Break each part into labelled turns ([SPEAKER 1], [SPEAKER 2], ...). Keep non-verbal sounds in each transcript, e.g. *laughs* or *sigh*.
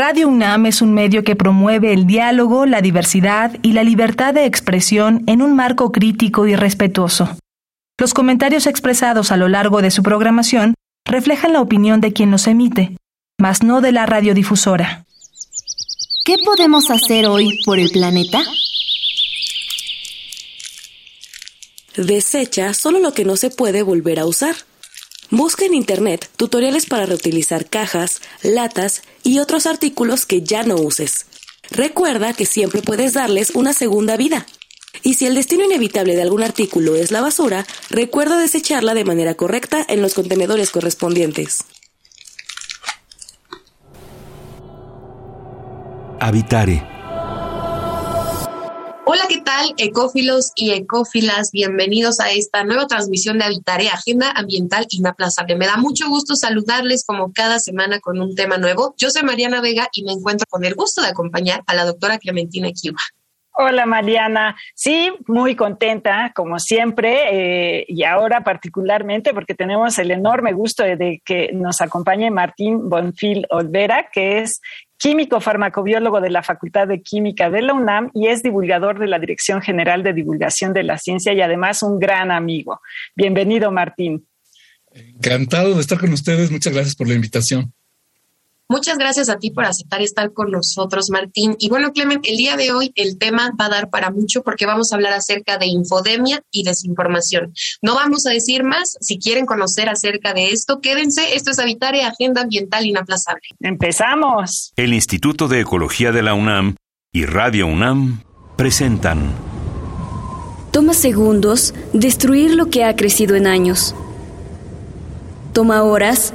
[SPEAKER 1] Radio UNAM es un medio que promueve el diálogo, la diversidad y la libertad de expresión en un marco crítico y respetuoso. Los comentarios expresados a lo largo de su programación reflejan la opinión de quien los emite, mas no de la radiodifusora.
[SPEAKER 2] ¿Qué podemos hacer hoy por el planeta?
[SPEAKER 3] Desecha solo lo que no se puede volver a usar. Busca en Internet tutoriales para reutilizar cajas, latas y otros artículos que ya no uses. Recuerda que siempre puedes darles una segunda vida. Y si el destino inevitable de algún artículo es la basura, recuerda desecharla de manera correcta en los contenedores correspondientes.
[SPEAKER 4] Habitare
[SPEAKER 5] Hola, ¿qué tal, ecófilos y ecófilas? Bienvenidos a esta nueva transmisión de Habitare, Agenda Ambiental Inaplazable. Me da mucho gusto saludarles como cada semana con un tema nuevo. Yo soy Mariana Vega y me encuentro con el gusto de acompañar a la doctora Clementina Kiwa.
[SPEAKER 6] Hola Mariana, sí, muy contenta como siempre eh, y ahora particularmente porque tenemos el enorme gusto de, que nos acompañe Martín Bonfil Olvera, que es químico farmacobiólogo de la Facultad de Química de la UNAM y es divulgador de la Dirección General de Divulgación de la Ciencia y además un gran amigo. Bienvenido, Martín.
[SPEAKER 7] Encantado de estar con ustedes. Muchas gracias por la invitación.
[SPEAKER 5] Muchas gracias a ti por aceptar estar con nosotros, Martín. Y bueno, Clement, el día de hoy el tema va a dar para mucho porque vamos a hablar acerca de infodemia y desinformación. No vamos a decir más. Si quieren conocer acerca de esto, quédense. Esto es Habitare Agenda Ambiental Inaplazable.
[SPEAKER 6] Empezamos.
[SPEAKER 4] El Instituto de Ecología de la UNAM y Radio UNAM presentan.
[SPEAKER 2] Toma segundos destruir lo que ha crecido en años. Toma horas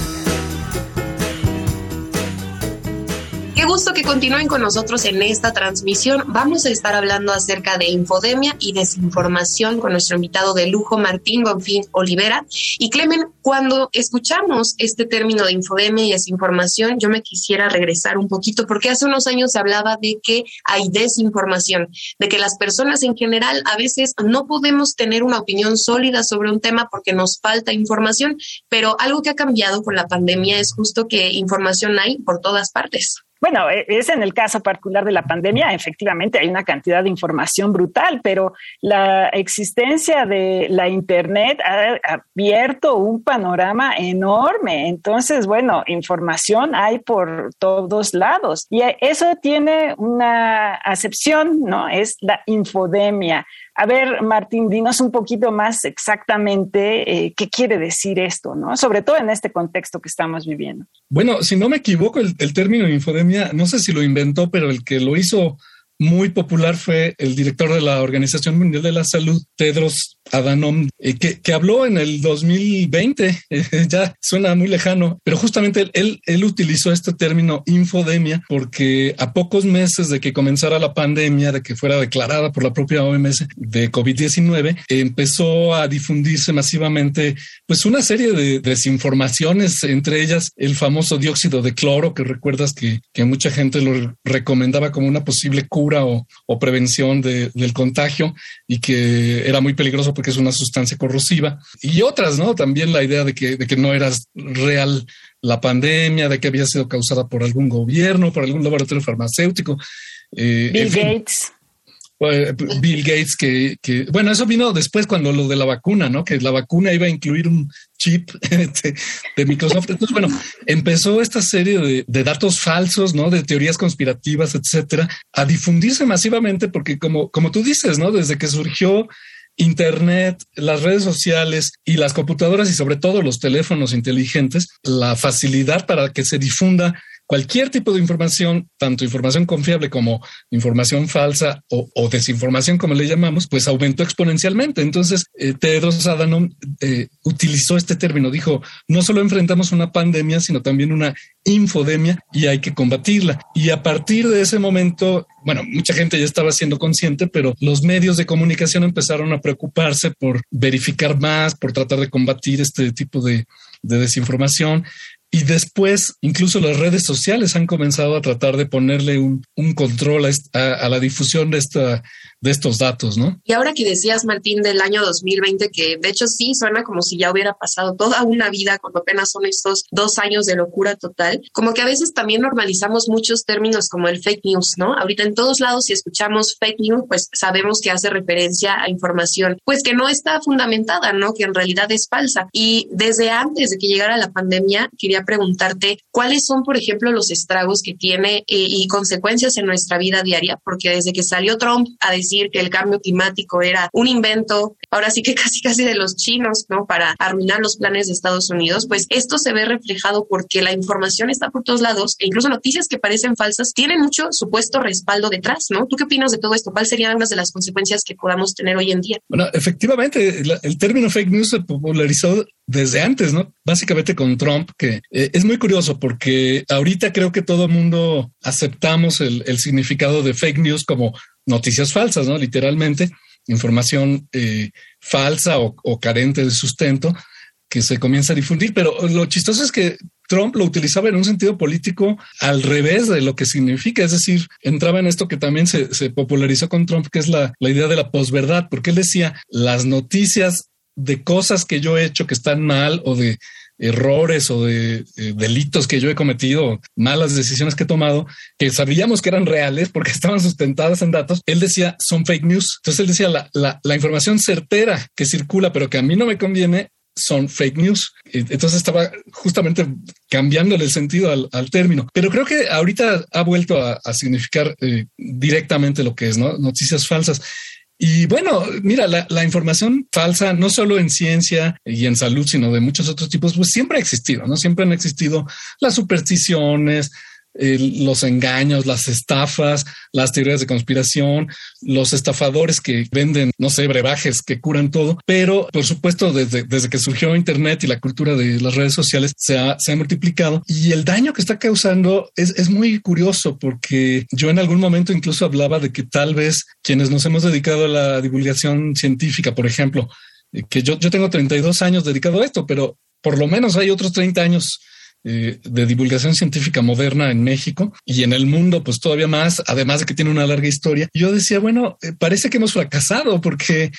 [SPEAKER 5] Gusto que continúen con nosotros en esta transmisión. Vamos a estar hablando acerca de infodemia y desinformación con nuestro invitado de lujo, Martín Bonfín Olivera. Y Clemen, cuando escuchamos este término de infodemia y desinformación, yo me quisiera regresar un poquito, porque hace unos años se hablaba de que hay desinformación, de que las personas en general a veces no podemos tener una opinión sólida sobre un tema porque nos falta información, pero algo que ha cambiado con la pandemia es justo que información hay por todas partes.
[SPEAKER 6] Bueno, e, es en el caso particular de la pandemia, efectivamente hay una cantidad de información brutal, pero la existencia de la Internet ha abierto un panorama enorme. Entonces, bueno, información hay por todos lados y eso tiene una acepción, ¿no? Es la infodemia. A ver, Martín, dinos un poquito más exactamente eh, qué quiere decir esto, ¿no? Sobre todo en este contexto que estamos viviendo.
[SPEAKER 7] Bueno, si no me equivoco, el, el término infodemia, no sé si lo inventó, pero el que lo hizo muy popular fue el director de la Organización Mundial de la Salud, Tedros Adhanom, eh, que, habló en el 2020, *laughs* ya suena muy lejano, pero justamente él, él utilizó este término infodemia porque a pocos meses de que comenzara la pandemia, de que fuera declarada por la propia OMS de COVID-19, empezó a difundirse masivamente pues una serie de desinformaciones, entre ellas el famoso dióxido de cloro, que recuerdas que, que mucha gente lo recomendaba como una posible cura o, prevención del contagio y que era muy peligroso porque es una sustancia corrosiva. Y otras, ¿no? También la idea de que, de que no era real la pandemia, de que había sido causada por algún gobierno, por algún laboratorio farmacéutico.
[SPEAKER 6] Eh, Bill Gates.
[SPEAKER 7] Pues, Bill Gates, que, que, bueno, eso vino después cuando lo de la vacuna, ¿no? Que la vacuna iba a incluir un chip *laughs* de, Microsoft. Entonces, bueno, empezó esta serie de, de, datos falsos, ¿no? De teorías conspirativas, etcétera, a difundirse masivamente porque como, como tú dices, ¿no? Desde que surgió Internet, las redes sociales y las computadoras y sobre todo los teléfonos inteligentes, la facilidad para que se difunda cualquier tipo de información, tanto información confiable como información falsa o, desinformación, como le llamamos, pues aumentó exponencialmente. Entonces, eh, Tedros Adhanom eh, utilizó este término, dijo, no solo enfrentamos una pandemia, sino también una infodemia y hay que combatirla. Y a partir de ese momento, bueno, mucha gente ya estaba siendo consciente, pero los medios de comunicación empezaron a preocuparse por verificar más, por tratar de combatir este tipo de, de desinformación Y después, incluso las redes sociales han comenzado a tratar de ponerle un, control a, la difusión de, esta, de estos datos, ¿no?
[SPEAKER 5] Y ahora que decías, Martín, del año 2020, que de hecho sí suena como si ya hubiera pasado toda una vida cuando apenas son estos dos años de locura total, como que a veces también normalizamos muchos términos como el fake news, ¿no? Ahorita en todos lados, si escuchamos fake news, pues sabemos que hace referencia a información, pues que no está fundamentada, ¿no? Que en realidad es falsa. Y desde antes de que llegara la pandemia, quería preguntarte cuáles son, por ejemplo, los estragos que tiene eh, y consecuencias en nuestra vida diaria, porque desde que salió Trump a decir que el cambio climático era un invento, ahora sí que *laughs* casi casi de los chinos, ¿no? Para arruinar los planes de Estados Unidos, pues esto se ve reflejado porque la información está por todos lados e incluso noticias que parecen falsas tienen mucho supuesto respaldo detrás, ¿no? ¿Tú qué opinas de todo esto? ¿Cuáles serían unas de las consecuencias que podamos tener hoy en día?
[SPEAKER 7] Bueno, efectivamente, el término fake news se popularizó desde antes, ¿no? Básicamente con Trump, que eh, es muy curioso porque ahorita creo que todo el mundo aceptamos el, significado de fake news como noticias falsas, ¿no? Literalmente, información eh, falsa o, carente de sustento que se comienza a difundir. Pero lo chistoso es que Trump lo utilizaba en un sentido político al revés de lo que significa, es decir, entraba en esto que también se, popularizó con Trump, que es la, la idea de la posverdad, porque él decía, las noticias de cosas que yo he hecho que están mal o de errores o de eh, delitos que yo he cometido, malas decisiones que he tomado, que sabíamos que eran reales porque *laughs* estaban sustentadas en datos, él decía son fake news. Entonces él decía la, la, información certera que circula, pero que a mí no me conviene, son fake news. Entonces estaba justamente cambiándole el sentido al, término. Pero creo que ahorita ha vuelto a, significar eh, directamente lo que es, ¿no? Noticias falsas. Y bueno, mira, la, información falsa, no solo en ciencia y en salud, sino de muchos otros tipos, pues siempre ha existido, ¿no? Siempre han existido las supersticiones, los engaños, las estafas, las teorías de conspiración, los estafadores que venden, no sé, brebajes que curan todo. Pero, por supuesto, desde, desde que surgió Internet y la cultura de las redes sociales se ha, se ha multiplicado y el daño que está causando es, es muy curioso porque yo en algún momento incluso hablaba de que tal vez quienes nos hemos dedicado a la divulgación científica, por ejemplo, que yo, yo tengo 32 años dedicado a esto, pero por lo menos hay otros 30 años eh, de divulgación científica moderna en México y en el mundo, pues todavía más, además de que tiene una larga historia. Yo decía, bueno, eh, parece que hemos fracasado porque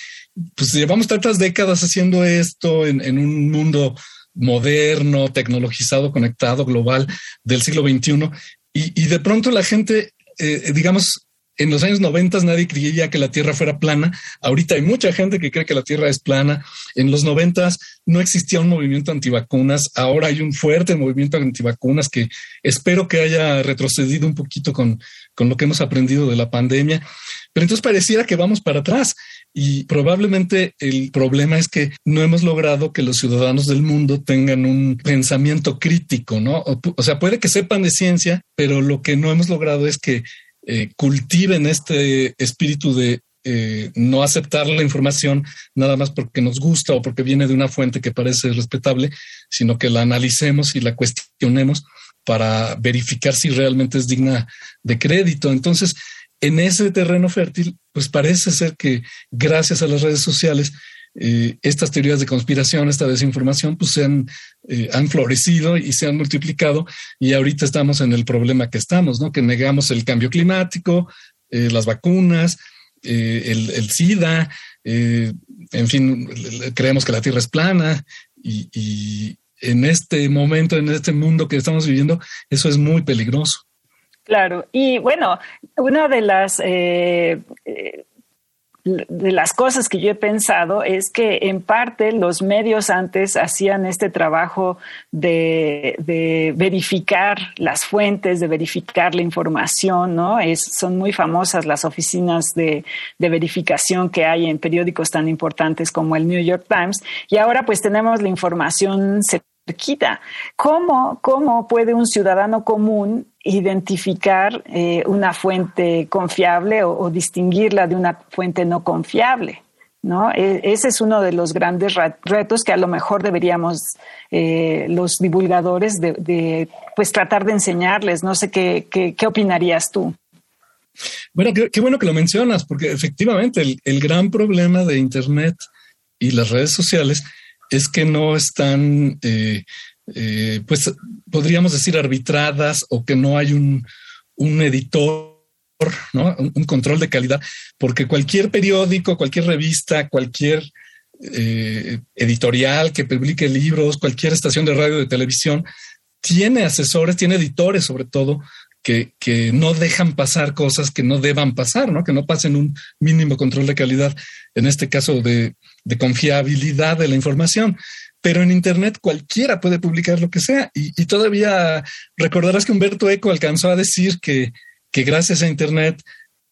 [SPEAKER 7] pues llevamos tantas décadas haciendo esto en, un mundo moderno, tecnologizado, conectado, global del siglo XXI y, y de pronto la gente, eh, digamos, en los años 90 nadie creía que la Tierra fuera plana. Ahorita hay mucha gente que cree que la Tierra es plana. En los 90 no existía un movimiento antivacunas. Ahora hay un fuerte movimiento antivacunas que espero que haya retrocedido un poquito con, con lo que hemos aprendido de la pandemia. Pero entonces pareciera que vamos para atrás y probablemente el problema es que no hemos logrado que los ciudadanos del mundo tengan un pensamiento crítico, ¿no? o sea, puede que sepan de ciencia, pero lo que no hemos logrado es que eh, cultiven este espíritu de eh, no aceptar la información nada más porque nos gusta o porque viene de una fuente que parece respetable, sino que la analicemos y la cuestionemos para verificar si realmente es digna de crédito. Entonces, en ese terreno fértil, pues parece ser que gracias a las redes sociales eh, estas teorías de conspiración, esta desinformación, pues se han, eh, han florecido y se han multiplicado y ahorita estamos en el problema que estamos, ¿no? Que negamos el cambio climático, eh, las vacunas, el, SIDA, en fin, creemos que la Tierra es plana y, y en este momento, en este mundo que estamos viviendo, eso es muy peligroso.
[SPEAKER 6] Claro, y bueno, una de las de las cosas que yo he pensado es que en parte los medios antes hacían este trabajo de, verificar las fuentes, de verificar la información, ¿no? Es, son muy famosas las oficinas de, de verificación que hay en periódicos tan importantes como el New York Times y ahora pues tenemos la información cerquita. ¿Cómo, ¿Cómo puede un ciudadano común identificar eh, una fuente confiable o, distinguirla de una fuente no confiable. ¿no? E, ese es uno de los grandes retos que a lo mejor deberíamos eh, los divulgadores de, pues tratar de enseñarles. No sé qué, qué, opinarías tú.
[SPEAKER 7] Bueno, qué, bueno que lo mencionas, porque efectivamente el, gran problema de Internet y las redes sociales es que no están, eh, pues podríamos decir, arbitradas o que no hay un, un editor, ¿no? Un, control de calidad, porque cualquier periódico, cualquier revista, cualquier eh, editorial que publique libros, cualquier estación de radio, de televisión, tiene asesores, tiene editores sobre todo, que, que, no dejan pasar cosas que no deban pasar, ¿no? Que no pasen un mínimo control de calidad, en este caso de, de confiabilidad de la información pero en Internet cualquiera puede publicar lo que sea. Y, todavía recordarás que Humberto Eco alcanzó a decir que, que gracias a Internet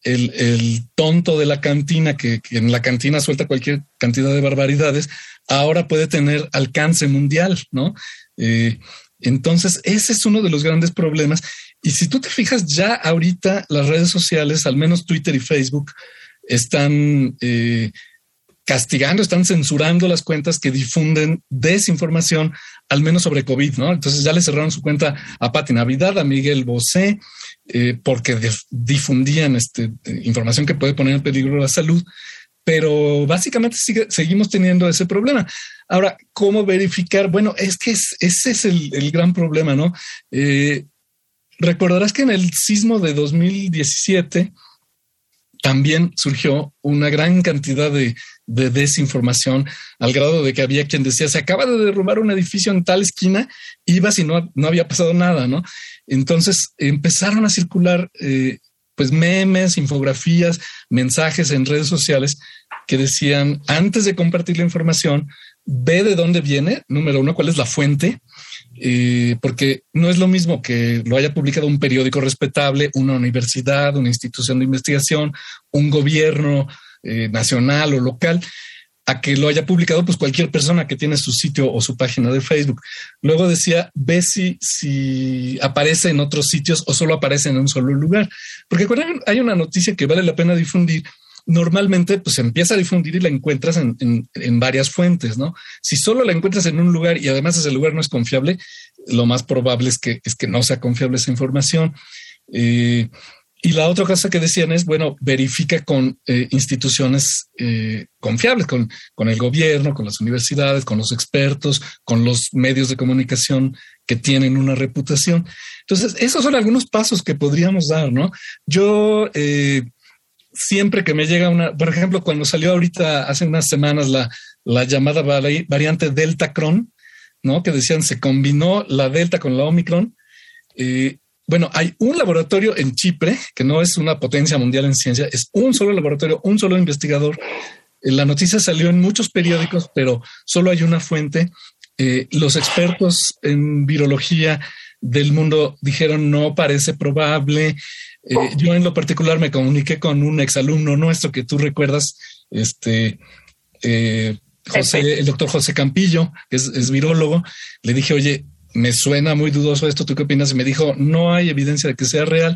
[SPEAKER 7] el, tonto de la cantina, que, en la cantina suelta cualquier cantidad de barbaridades, ahora puede tener alcance mundial, ¿no? Eh, entonces, ese es uno de los grandes problemas. Y si tú te fijas, ya ahorita las redes sociales, al menos Twitter y Facebook, están... Eh, castigando, están censurando las cuentas que difunden desinformación, al menos sobre COVID, ¿no? Entonces ya le cerraron su cuenta a Pati Navidad, a Miguel Bosé, eh, porque difundían este, información que puede poner en peligro la salud, pero básicamente seguimos teniendo ese problema. Ahora, ¿cómo verificar? Bueno, es que ese es el, gran problema, ¿no? Eh, recordarás que en el sismo de 2017, también surgió una gran cantidad de, desinformación al grado de que había quien decía se acaba de derrumbar un edificio en tal esquina, ibas y no, no había pasado nada, ¿no? Entonces empezaron a circular eh, pues memes, infografías, mensajes en redes sociales que decían antes de compartir la información, ve de dónde viene, número uno, cuál es la fuente, eh, porque no es lo mismo que lo haya publicado un periódico respetable, una universidad, una institución de investigación, un gobierno eh, nacional o local, a que lo haya publicado pues cualquier persona que tiene su sitio o su página de Facebook. Luego decía, ve si, si aparece en otros sitios o solo aparece en un solo lugar. Porque hay una noticia que vale la pena difundir, normalmente pues se empieza a difundir y la encuentras en, en, varias fuentes, ¿no? Si solo la encuentras en un lugar y además ese lugar no es confiable, lo más probable es que, es que no sea confiable esa información. Eh, y la otra cosa que decían es, bueno, verifica con eh, instituciones eh, confiables, con, con el gobierno, con las universidades, con los expertos, con los medios de comunicación que tienen una reputación. Entonces, esos son algunos pasos que podríamos dar, ¿no? Yo siempre que me llega una, por ejemplo, cuando salió ahorita hace unas semanas la, la llamada variante Delta Cron, ¿no? Que decían se combinó la Delta con la Omicron. Eh, bueno, hay un laboratorio en Chipre, que no es una potencia mundial en ciencia, es un solo laboratorio, un solo investigador. Eh, la noticia salió en muchos periódicos, pero solo hay una fuente. Eh, los expertos en virología del mundo dijeron no parece probable. Eh, yo en lo particular me comuniqué con un exalumno nuestro que tú recuerdas, este, eh, José, el doctor José Campillo, que es, es virólogo. Le dije, oye, me suena muy dudoso esto, ¿tú qué opinas? Y me dijo, no hay evidencia de que sea real.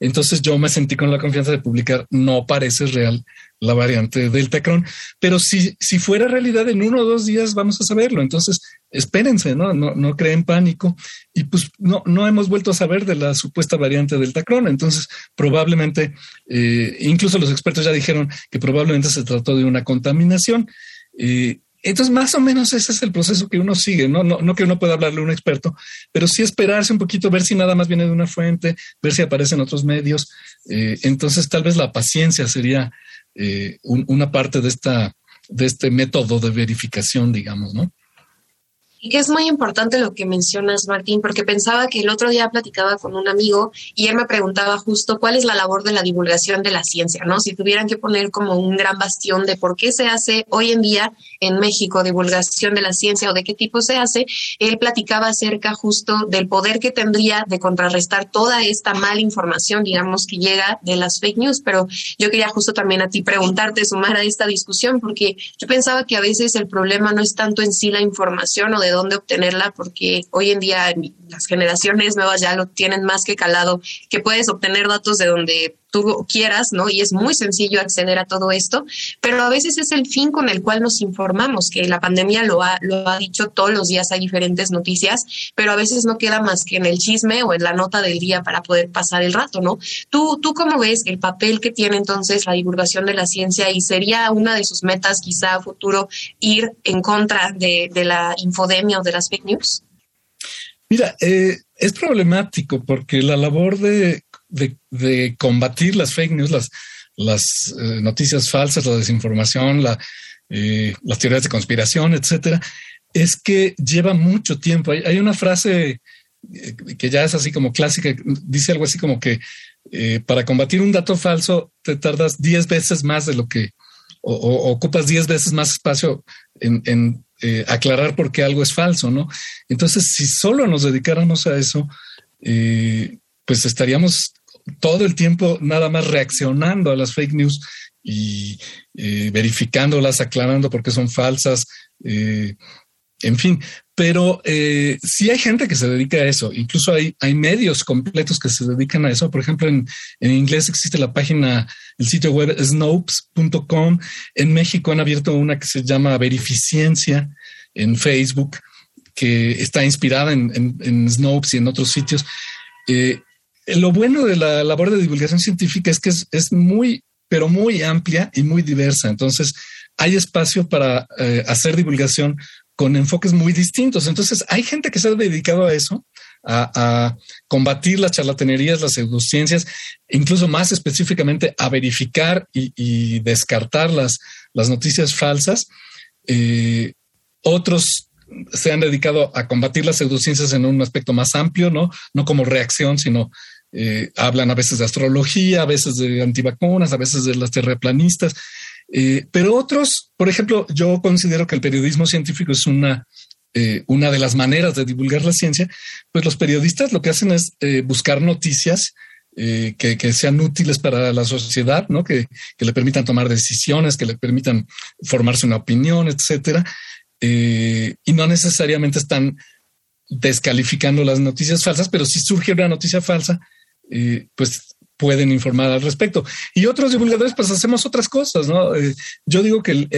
[SPEAKER 7] Entonces yo me sentí con la confianza de publicar, no parece real la variante del Tecron, pero si, si fuera realidad en uno o dos días vamos a saberlo. Entonces espérense, ¿no? No, creen pánico. Y pues no, hemos vuelto a saber de la supuesta variante del Tacron. Entonces probablemente, eh, incluso los expertos ya dijeron que probablemente se trató de una contaminación. Eh, entonces, más o menos ese es el proceso que uno sigue, ¿no? No, que uno pueda hablarle a un experto, pero sí esperarse un poquito, ver si nada más viene de una fuente, ver si aparecen otros medios. Eh, entonces, tal vez la paciencia sería una parte de, esta, de este método de verificación, digamos, ¿no?
[SPEAKER 5] Y que es muy importante lo que mencionas, Martín, porque pensaba que el otro día platicaba con un amigo y él me preguntaba justo cuál es la labor de la divulgación de la ciencia, ¿no? Si tuvieran que poner como un gran bastión de por qué se hace hoy en día en México divulgación de la ciencia o de qué tipo se hace, él platicaba acerca justo del poder que tendría de contrarrestar toda esta mala información, digamos, que llega de las fake news. Pero yo quería justo también a ti preguntarte, sumar a esta discusión, porque yo pensaba que a veces el problema no es tanto en sí la información o de dónde obtenerla, porque hoy en día las generaciones nuevas ya lo tienen más que calado, que puedes obtener datos de donde tú quieras, ¿no? Y es muy sencillo acceder a todo esto, pero a veces es el fin con el cual nos informamos, que la pandemia lo ha, lo ha dicho todos los días, hay diferentes noticias, pero a veces no queda más que en el chisme o en la nota del día para poder pasar el rato, ¿no? ¿Tú, tú cómo ves el papel que tiene entonces la divulgación de la ciencia y sería una de sus metas quizá a futuro ir en contra de, de la infodemia o de las fake news?
[SPEAKER 7] Mira, eh, es problemático porque la labor de, combatir las fake news, las, eh, noticias falsas, la desinformación, eh, las teorías de conspiración, etcétera, es que lleva mucho tiempo. Hay, una frase que ya es así como clásica, dice algo así como que para combatir un dato falso te tardas 10 veces más de lo que, o, ocupas 10 veces más espacio en eh, aclarar por qué algo es falso, ¿no? Entonces, si solo nos dedicáramos a eso, eh, pues estaríamos todo el tiempo nada más reaccionando a las fake news y eh, verificándolas, aclarando por qué son falsas, en fin, pero eh, sí hay gente que se dedica a eso. Incluso hay, hay medios completos que se dedican a eso. Por ejemplo, en, en inglés existe la página, el sitio web snopes.com. En México han abierto una que se llama Verificiencia en Facebook, que está inspirada en, en, Snopes y en otros sitios. Eh, lo bueno de la labor de divulgación científica es que es, es, muy, pero muy amplia y muy diversa. Entonces, hay espacio para eh, hacer divulgación con enfoques muy distintos. Entonces, hay gente que se ha dedicado a eso, a, combatir las charlatanerías, las pseudociencias, incluso más específicamente a verificar y, descartar las, las, noticias falsas. Eh, otros se han dedicado a combatir las pseudociencias en un aspecto más amplio, no, no como reacción, sino eh, hablan a veces de astrología, a veces de antivacunas, a veces de las terraplanistas. Eh, pero otros, por ejemplo, yo considero que el periodismo científico es una, eh, una de las maneras de divulgar la ciencia, pues los periodistas lo que hacen es buscar noticias que, sean útiles para la sociedad, ¿no? Que, le permitan tomar decisiones, que le permitan formarse una opinión, etcétera. y no necesariamente están descalificando las noticias falsas, pero si surge una noticia falsa, pues pueden informar al respecto. Y otros divulgadores, pues hacemos otras cosas, ¿no? Eh, yo digo que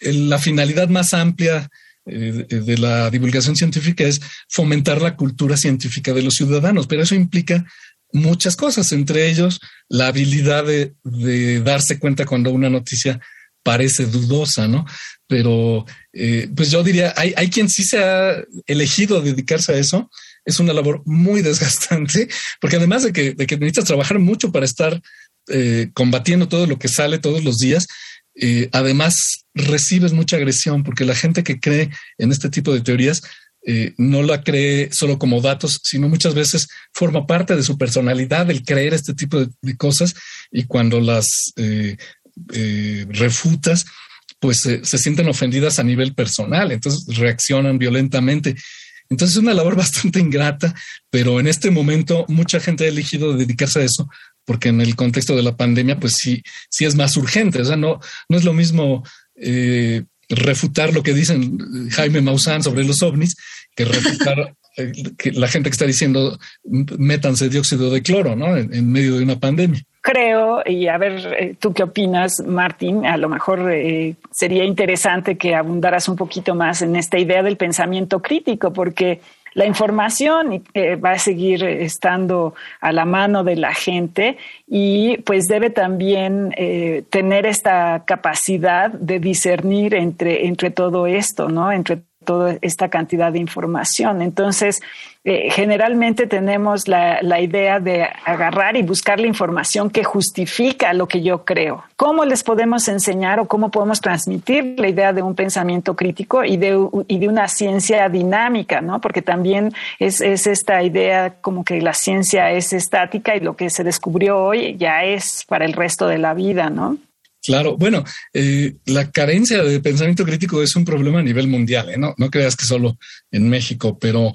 [SPEAKER 7] la finalidad más amplia eh, de la divulgación científica es fomentar la cultura científica de los ciudadanos, pero eso implica muchas cosas, entre ellos la habilidad de, darse cuenta cuando una noticia parece dudosa, ¿no? Pero eh, pues yo diría, hay, hay quien sí se ha elegido dedicarse a eso es una labor muy desgastante, *laughs* porque además de que, necesitas trabajar mucho para estar eh, combatiendo todo lo que sale todos los días, eh, además recibes mucha agresión, porque la gente que cree en este tipo de teorías eh, no la cree solo como datos, sino muchas veces forma parte de su personalidad el creer este tipo de, cosas y cuando las refutas, pues se sienten ofendidas a nivel personal, entonces reaccionan violentamente. Entonces es una labor *laughs* bastante ingrata, pero en este momento mucha gente ha elegido dedicarse a eso porque en el contexto de la pandemia, pues sí, sí es más urgente. O sea, no, no es lo mismo eh, refutar lo que dicen Jaime Maussan sobre los ovnis que refutar *laughs* la gente que está diciendo métanse dióxido de cloro, ¿no? en medio de una pandemia
[SPEAKER 6] creo, y a ver, eh, tú qué opinas, Martín, a lo mejor eh, sería interesante que abundaras un poquito más en esta idea del pensamiento crítico, porque la información eh, va a seguir estando a la mano de la gente y pues debe también tener esta capacidad de discernir entre, entre todo esto, ¿no? Entre toda esta cantidad de información. Entonces, eh, generalmente tenemos la, idea de agarrar y buscar la información que justifica lo que yo creo. ¿Cómo les podemos enseñar o cómo podemos transmitir la idea de un pensamiento crítico y de, y de una ciencia dinámica? ¿no? Porque también es, es esta idea como que la ciencia es estática y lo que se descubrió hoy ya es para el resto de la vida, ¿no?
[SPEAKER 7] Claro, bueno, eh, la carencia de pensamiento crítico es un problema a nivel mundial, ¿eh? no, no creas que solo en México, pero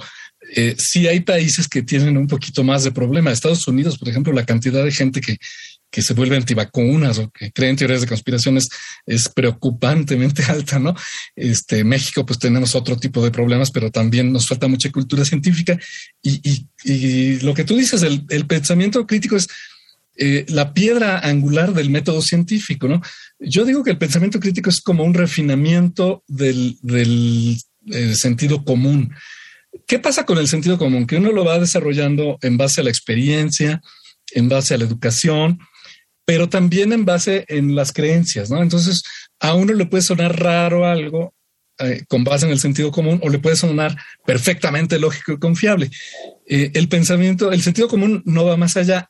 [SPEAKER 7] eh, sí hay países que tienen un poquito más de problema. Estados Unidos, por ejemplo, la cantidad de gente que, que se vuelve antivacunas o que creen teorías de conspiraciones es preocupantemente *laughs* alta, ¿no? Este México, pues tenemos otro tipo de problemas, pero también nos falta mucha cultura científica. Y, y, lo que tú dices, el pensamiento crítico es eh, la piedra angular del método científico, ¿no? Yo digo que el pensamiento crítico es como un refinamiento del, eh, sentido común. ¿Qué pasa con el sentido común? Que uno lo va desarrollando en base a la experiencia, en base a la educación, pero también en base en las creencias. Entonces, a uno le puede sonar raro algo, eh, con base en el sentido común o le puede sonar perfectamente lógico y confiable. El pensamiento, el sentido común no va más allá.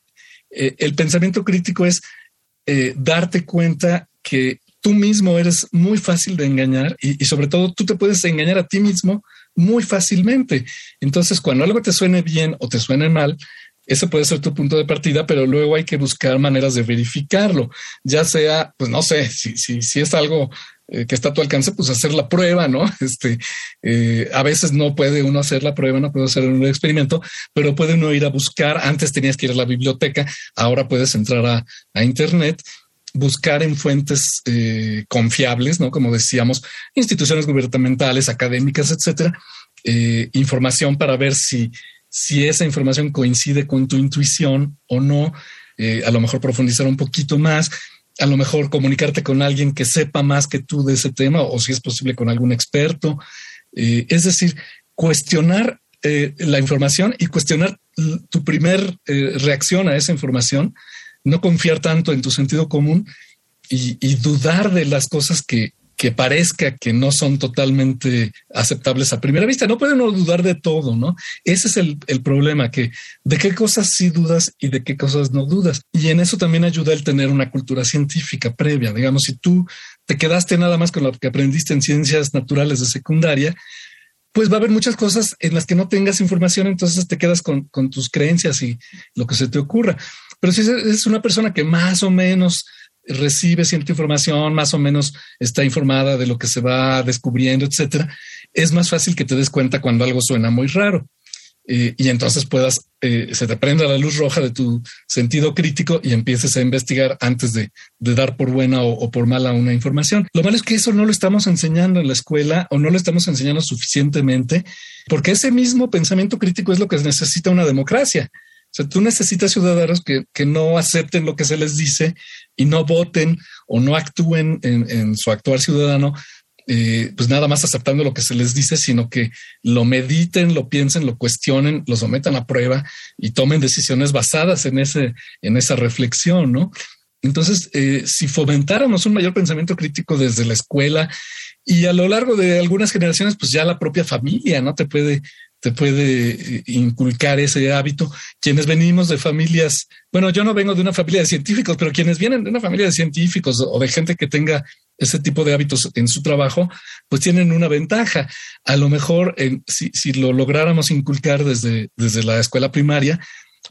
[SPEAKER 7] Eh, el pensamiento crítico es darte cuenta que tú mismo eres muy fácil de engañar y, y, sobre todo tú te puedes engañar a ti mismo muy fácilmente. Entonces, cuando algo te suene bien o te suene mal, ese puede ser tu punto de partida, pero luego hay que buscar maneras de verificarlo, ya sea, pues no sé, si, si, si es algo eh, que está a tu alcance, pues hacer la prueba, ¿no? *laughs* Este, eh, a veces no puede uno hacer la prueba, no puede hacer un experimento, pero puede uno ir a buscar. Antes tenías que ir a la biblioteca, ahora puedes entrar a, a Internet buscar en fuentes eh, confiables, ¿no? Como decíamos, instituciones gubernamentales, académicas, etcétera, información para ver si si esa información coincide con tu intuición o no, a lo mejor profundizar un poquito más, a lo mejor comunicarte con alguien que sepa más que tú de ese tema o si es posible con algún experto. Eh, es decir, cuestionar eh, la información y cuestionar tu primer reacción a esa información, no confiar tanto en tu sentido común y dudar de las cosas que, que parezca que no son totalmente aceptables a primera vista. No pueden dudar de todo, ¿no? Ese es el, problema, que de qué cosas sí dudas y de qué cosas no dudas. Y en eso también ayuda el tener una cultura científica previa. Digamos, si tú te quedaste nada más con lo que aprendiste en ciencias naturales de secundaria, pues va a haber muchas cosas en las que no tengas información, entonces te quedas con, con tus creencias y lo que se te ocurra. Pero si es una persona que más o menos recibe cierta información, más o menos está informada de lo que se va descubriendo, etcétera, es más fácil que te des cuenta cuando algo suena muy raro. Eh, y entonces puedas, eh, se te prenda la luz roja de tu sentido crítico y empieces a investigar antes de, dar por buena o, por mala una información. Lo malo es que eso no lo estamos enseñando en la escuela o no lo estamos enseñando suficientemente, porque ese mismo pensamiento crítico es lo que necesita una democracia. O sea, tú necesitas ciudadanos que, que, no acepten lo que se les dice y no voten o no actúen en, en su actuar ciudadano, eh, pues nada más aceptando lo que se les dice, sino que lo mediten, lo piensen, lo cuestionen, lo sometan a prueba y tomen decisiones basadas en ese, en esa reflexión, ¿no? Entonces, eh, si fomentáramos un mayor pensamiento crítico desde la escuela y a lo largo de algunas generaciones, pues ya la propia familia no te puede te puede eh, inculcar ese hábito. Quienes venimos de familias, bueno, yo no vengo de una familia de científicos, pero quienes vienen de una familia de científicos o de gente que tenga ese tipo de hábitos en su trabajo, pues tienen una ventaja. A lo mejor si, si, lo lográramos inculcar desde, desde la escuela primaria,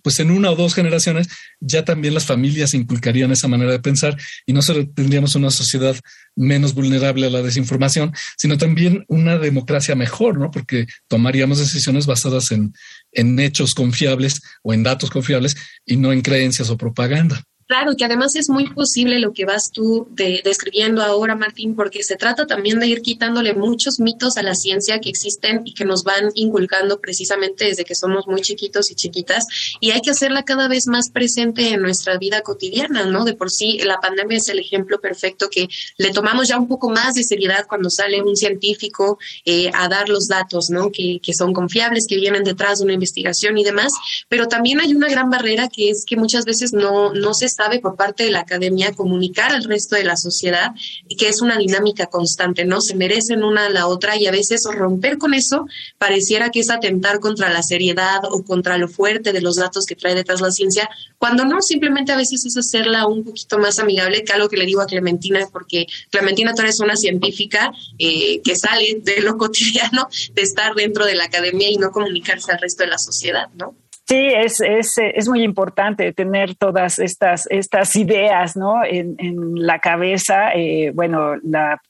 [SPEAKER 7] pues en una o dos generaciones ya también las familias inculcarían esa manera de pensar y no solo tendríamos una sociedad menos vulnerable a la desinformación, sino también una democracia mejor, ¿no? Porque tomaríamos decisiones basadas en, en hechos confiables o en datos confiables y no en creencias o propaganda.
[SPEAKER 5] Claro, que además es muy posible lo que vas tú describiendo ahora, Martín, porque se trata también de ir quitándole muchos mitos a la ciencia que existen y que nos van inculcando precisamente desde que somos muy chiquitos y chiquitas, y hay que hacerla cada vez más presente en nuestra vida cotidiana, ¿no? De por sí, la pandemia es el ejemplo perfecto que le tomamos ya un poco más de seriedad cuando sale un científico eh, a dar los datos, ¿no? Que, que son confiables, que vienen detrás de una investigación y demás, pero también hay una gran barrera que es que muchas veces no, no se sabe por parte de la academia comunicar al resto de la sociedad que es una dinámica constante, ¿no? Se merecen una a la otra y a veces romper con eso pareciera que es atentar contra la seriedad o contra lo fuerte de los datos que trae detrás la ciencia, cuando no, simplemente a veces es hacerla un poquito más amigable, que algo que le digo a Clementina, porque Clementina tú eres una científica eh, que sale de lo *laughs* cotidiano de estar dentro de la academia y no comunicarse al resto de la sociedad, ¿no?
[SPEAKER 6] Sí, es, es, es, muy importante tener todas estas, estas ideas ¿no? en, la cabeza. Eh, bueno, la,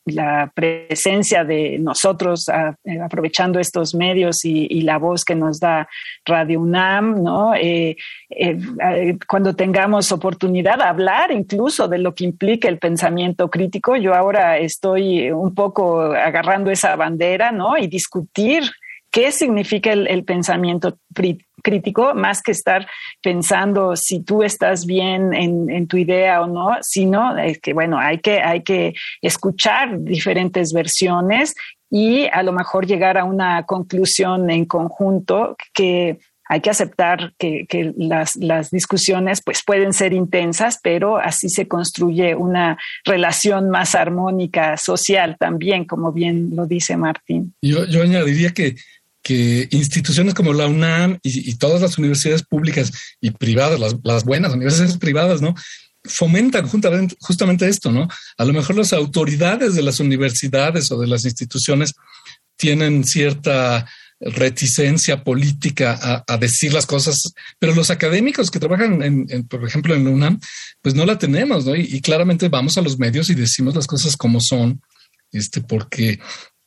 [SPEAKER 6] presencia de nosotros eh, aprovechando estos medios y, y, la voz que nos da Radio UNAM, ¿no? Eh, cuando tengamos oportunidad de hablar incluso de lo que implica el pensamiento crítico. Yo ahora estoy un poco agarrando esa bandera ¿no? y discutir qué significa el, pensamiento crítico, más que estar pensando si tú estás bien en, tu idea o no, sino que, bueno, hay que, hay que escuchar diferentes versiones y a lo mejor llegar a una conclusión en conjunto que hay que aceptar que, las, las, discusiones pues pueden ser intensas, pero así se construye una relación más armónica social también, como bien lo dice Martín.
[SPEAKER 7] Yo, yo añadiría que que instituciones como la UNAM y, todas las universidades públicas y privadas, las, buenas universidades privadas, ¿no? Fomentan justamente, esto, ¿no? A lo mejor las autoridades de las universidades o de las instituciones tienen cierta reticencia política a, decir las cosas, pero los académicos que trabajan, en, por ejemplo, en la UNAM, pues no la tenemos, ¿no? Y, claramente vamos a los medios y decimos las cosas como son, este, porque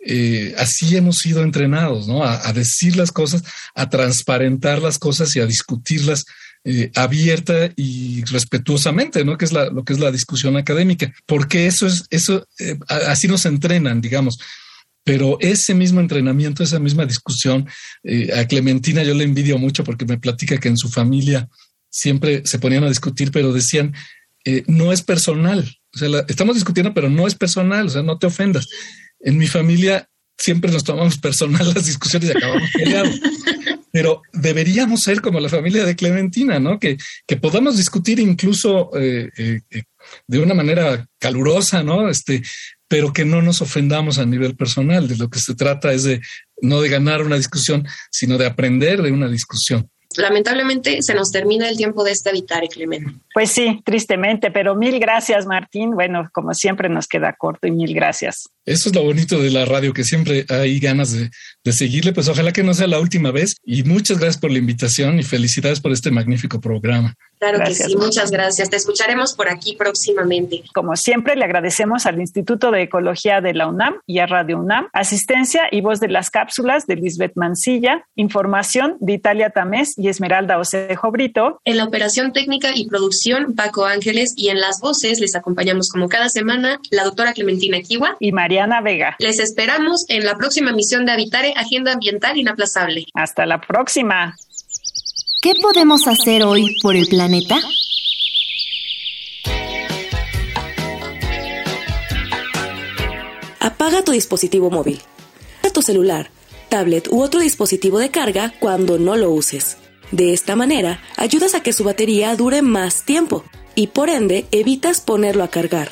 [SPEAKER 7] eh, así hemos sido entrenados, ¿no? A, decir las cosas, a transparentar las cosas y a discutirlas eh, abierta y respetuosamente, ¿no? Que es lo que es la discusión académica, porque eso es, eso, eh, así nos entrenan, digamos. Pero ese mismo entrenamiento, esa misma discusión, a Clementina yo le envidio mucho porque me platica que en su familia siempre se ponían a discutir, pero decían, no es personal. O sea, estamos discutiendo, pero no es personal, o sea, no te ofendas en mi familia siempre nos tomamos personal las discusiones y acabamos peleados. Pero deberíamos ser como la familia de Clementina, ¿no? Que, que podamos discutir incluso eh, eh, eh, de una manera calurosa, ¿no? Este, pero que no nos ofendamos a nivel personal. De lo que se trata es de no de ganar una discusión, sino de aprender de una discusión
[SPEAKER 5] lamentablemente se nos termina el tiempo de este Habitare, Clemente.
[SPEAKER 6] Pues sí, tristemente, pero mil gracias, Martín. Bueno, como siempre nos queda corto y mil gracias.
[SPEAKER 7] Eso es lo bonito de la radio, que siempre hay ganas de, seguirle. Pues ojalá que no sea la última vez. Y muchas gracias por la invitación y felicidades por este magnífico programa.
[SPEAKER 5] Claro que sí, muchas gracias. Te escucharemos por aquí próximamente.
[SPEAKER 6] Como siempre, le agradecemos al Instituto de Ecología de la UNAM y a Radio UNAM, asistencia y voz de las cápsulas de Lisbeth Mancilla, información de Italia Tamés y Esmeralda Osejo Brito.
[SPEAKER 5] En la operación técnica y producción, Paco Ángeles, y en las voces les acompañamos como cada semana la doctora Clementina Kiwa
[SPEAKER 6] y Mariana Vega.
[SPEAKER 5] Les esperamos en la próxima misión de Habitare Agenda Ambiental Inaplazable.
[SPEAKER 6] Hasta la próxima.
[SPEAKER 2] ¿Qué podemos hacer hoy por el planeta?
[SPEAKER 3] Apaga tu dispositivo móvil. tu celular, tablet u otro dispositivo de carga cuando no lo uses. De esta manera, ayudas a que su batería dure más tiempo y por ende evitas ponerlo a cargar,